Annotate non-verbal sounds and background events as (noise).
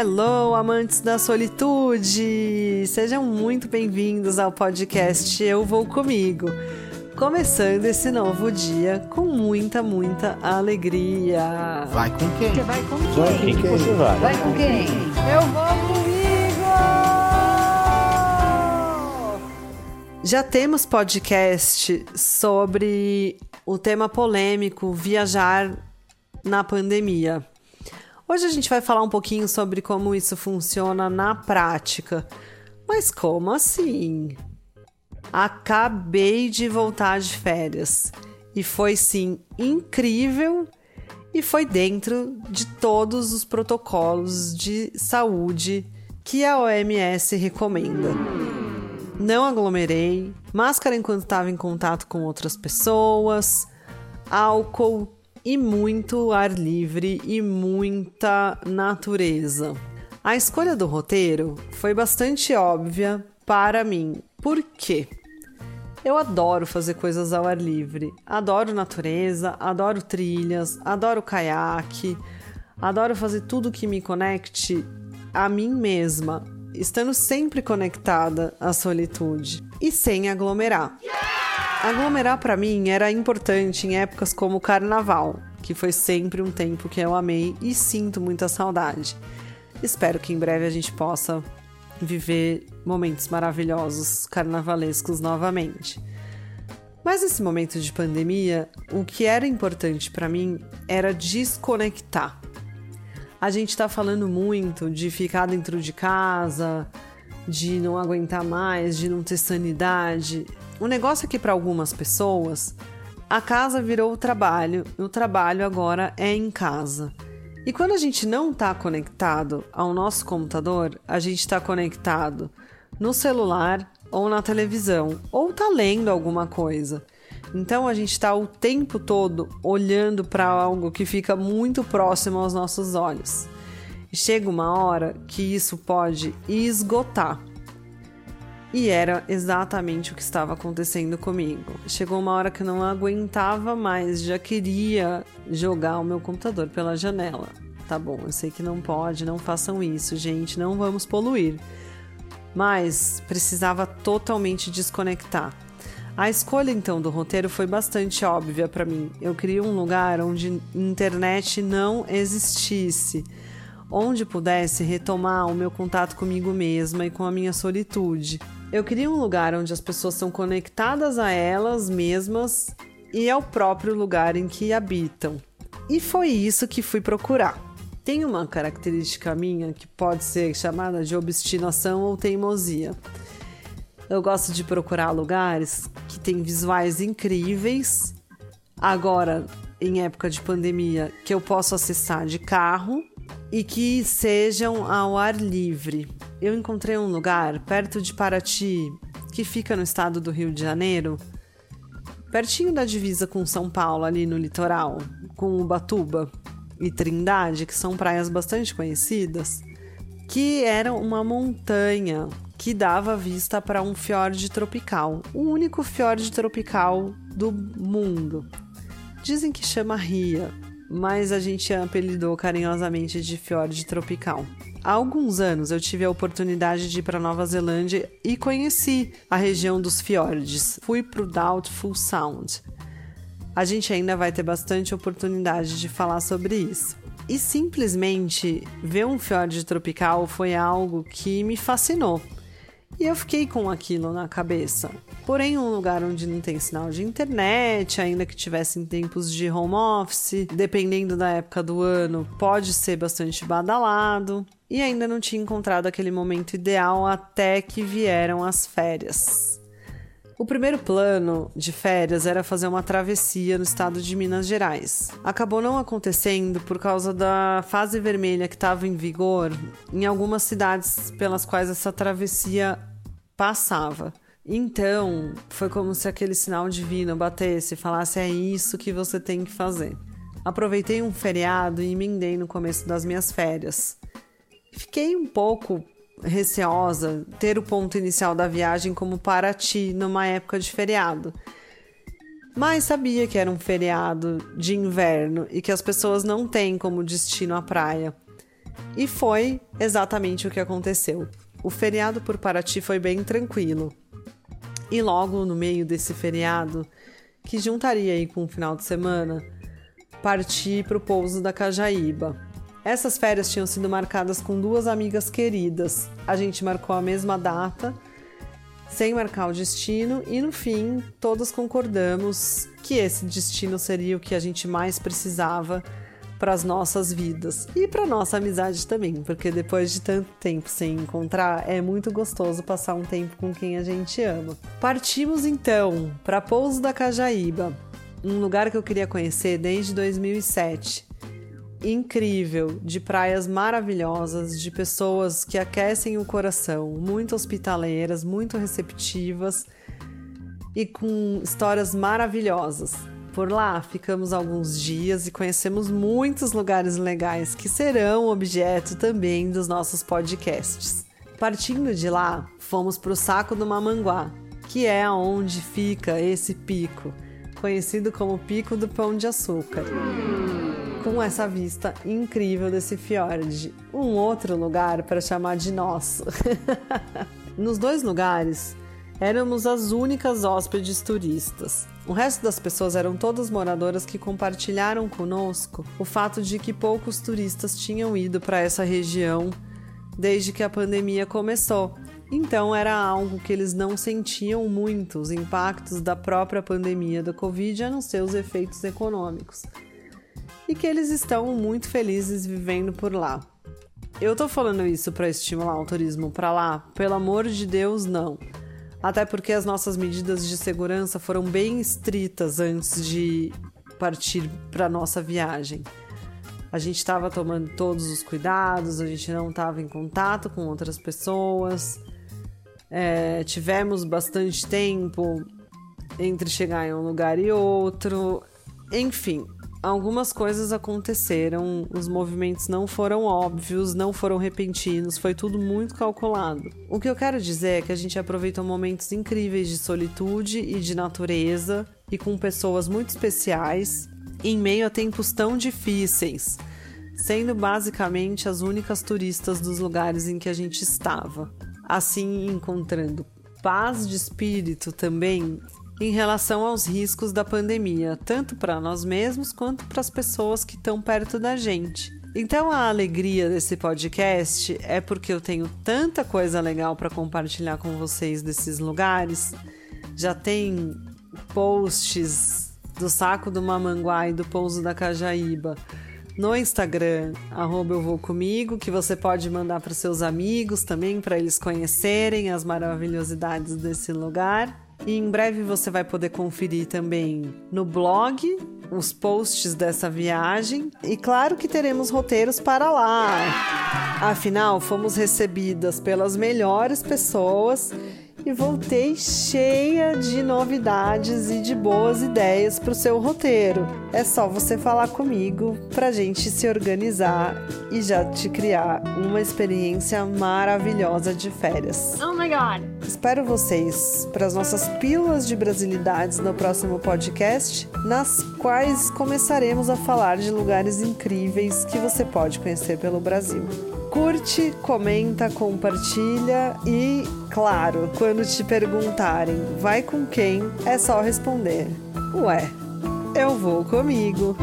Hello, amantes da solitude! Sejam muito bem-vindos ao podcast Eu Vou Comigo. Começando esse novo dia com muita, muita alegria. Vai com quem? Você vai com Vai quem? com quem você vai? Vai com quem? Eu vou comigo! Já temos podcast sobre o tema polêmico viajar na pandemia. Hoje a gente vai falar um pouquinho sobre como isso funciona na prática. Mas como assim? Acabei de voltar de férias e foi sim incrível e foi dentro de todos os protocolos de saúde que a OMS recomenda. Não aglomerei, máscara enquanto estava em contato com outras pessoas, álcool e muito ar livre e muita natureza. A escolha do roteiro foi bastante óbvia para mim. Por quê? Eu adoro fazer coisas ao ar livre. Adoro natureza, adoro trilhas, adoro caiaque, adoro fazer tudo que me conecte a mim mesma, estando sempre conectada à solitude e sem aglomerar. Aglomerar para mim era importante em épocas como o carnaval, que foi sempre um tempo que eu amei e sinto muita saudade. Espero que em breve a gente possa viver momentos maravilhosos carnavalescos novamente. Mas nesse momento de pandemia, o que era importante para mim era desconectar. A gente tá falando muito de ficar dentro de casa, de não aguentar mais, de não ter sanidade. O negócio é que para algumas pessoas, a casa virou o trabalho, e o trabalho agora é em casa. E quando a gente não está conectado ao nosso computador, a gente está conectado no celular ou na televisão, ou está lendo alguma coisa. Então a gente está o tempo todo olhando para algo que fica muito próximo aos nossos olhos. E chega uma hora que isso pode esgotar. E era exatamente o que estava acontecendo comigo. Chegou uma hora que eu não aguentava mais, já queria jogar o meu computador pela janela. Tá bom, eu sei que não pode, não façam isso, gente, não vamos poluir. Mas precisava totalmente desconectar. A escolha então do roteiro foi bastante óbvia para mim. Eu queria um lugar onde internet não existisse, onde pudesse retomar o meu contato comigo mesma e com a minha solitude. Eu queria um lugar onde as pessoas são conectadas a elas mesmas e ao próprio lugar em que habitam. E foi isso que fui procurar. Tem uma característica minha que pode ser chamada de obstinação ou teimosia. Eu gosto de procurar lugares que têm visuais incríveis. Agora, em época de pandemia, que eu posso acessar de carro e que sejam ao ar livre. Eu encontrei um lugar perto de Paraty, que fica no estado do Rio de Janeiro, pertinho da divisa com São Paulo, ali no litoral, com Ubatuba e Trindade, que são praias bastante conhecidas, que era uma montanha que dava vista para um fiord tropical, o único fiord tropical do mundo. Dizem que chama Ria, mas a gente apelidou carinhosamente de fiord tropical. Há alguns anos eu tive a oportunidade de ir para Nova Zelândia e conheci a região dos fiordes. Fui para o Doubtful Sound. A gente ainda vai ter bastante oportunidade de falar sobre isso. E simplesmente ver um fiord tropical foi algo que me fascinou. E eu fiquei com aquilo na cabeça. Porém, um lugar onde não tem sinal de internet, ainda que tivesse em tempos de home office, dependendo da época do ano, pode ser bastante badalado. E ainda não tinha encontrado aquele momento ideal até que vieram as férias. O primeiro plano de férias era fazer uma travessia no estado de Minas Gerais. Acabou não acontecendo por causa da fase vermelha que estava em vigor em algumas cidades pelas quais essa travessia passava. Então, foi como se aquele sinal divino batesse e falasse: é isso que você tem que fazer. Aproveitei um feriado e emendei no começo das minhas férias. Fiquei um pouco receosa ter o ponto inicial da viagem como Paraty numa época de feriado. Mas sabia que era um feriado de inverno e que as pessoas não têm como destino a praia. E foi exatamente o que aconteceu. O feriado por Paraty foi bem tranquilo. E logo no meio desse feriado, que juntaria aí com o final de semana, parti para o pouso da Cajaíba. Essas férias tinham sido marcadas com duas amigas queridas. A gente marcou a mesma data, sem marcar o destino, e no fim, todas concordamos que esse destino seria o que a gente mais precisava para as nossas vidas e para nossa amizade também, porque depois de tanto tempo sem encontrar, é muito gostoso passar um tempo com quem a gente ama. Partimos então para Pouso da Cajaíba, um lugar que eu queria conhecer desde 2007. Incrível, de praias maravilhosas, de pessoas que aquecem o coração, muito hospitaleiras, muito receptivas e com histórias maravilhosas. Por lá ficamos alguns dias e conhecemos muitos lugares legais que serão objeto também dos nossos podcasts. Partindo de lá, fomos para o Saco do Mamanguá, que é onde fica esse pico conhecido como Pico do Pão de Açúcar. Com essa vista incrível desse fiord, um outro lugar para chamar de nosso. (laughs) Nos dois lugares, éramos as únicas hóspedes turistas. O resto das pessoas eram todas moradoras que compartilharam conosco o fato de que poucos turistas tinham ido para essa região desde que a pandemia começou então era algo que eles não sentiam muito os impactos da própria pandemia da Covid, a não ser os efeitos econômicos. E que eles estão muito felizes vivendo por lá. Eu tô falando isso para estimular o turismo para lá? Pelo amor de Deus, não. Até porque as nossas medidas de segurança foram bem estritas antes de partir para nossa viagem. A gente estava tomando todos os cuidados, a gente não estava em contato com outras pessoas, é, tivemos bastante tempo entre chegar em um lugar e outro. Enfim, algumas coisas aconteceram, os movimentos não foram óbvios, não foram repentinos, foi tudo muito calculado. O que eu quero dizer é que a gente aproveitou momentos incríveis de solitude e de natureza e com pessoas muito especiais em meio a tempos tão difíceis, sendo basicamente as únicas turistas dos lugares em que a gente estava assim encontrando paz de espírito também em relação aos riscos da pandemia, tanto para nós mesmos quanto para as pessoas que estão perto da gente. Então a alegria desse podcast é porque eu tenho tanta coisa legal para compartilhar com vocês desses lugares. Já tem posts do saco do Mamanguá e do pouso da Cajaíba no Instagram, arroba eu vou comigo, que você pode mandar para seus amigos também, para eles conhecerem as maravilhosidades desse lugar. E em breve você vai poder conferir também no blog os posts dessa viagem. E claro que teremos roteiros para lá. Afinal, fomos recebidas pelas melhores pessoas e voltei cheia de novidades e de boas ideias para o seu roteiro. É só você falar comigo para a gente se organizar e já te criar uma experiência maravilhosa de férias. Oh my god! Espero vocês para as nossas pílulas de brasilidades no próximo podcast, nas quais começaremos a falar de lugares incríveis que você pode conhecer pelo Brasil. Curte, comenta, compartilha e, claro, quando te perguntarem vai com quem, é só responder: Ué, eu vou comigo.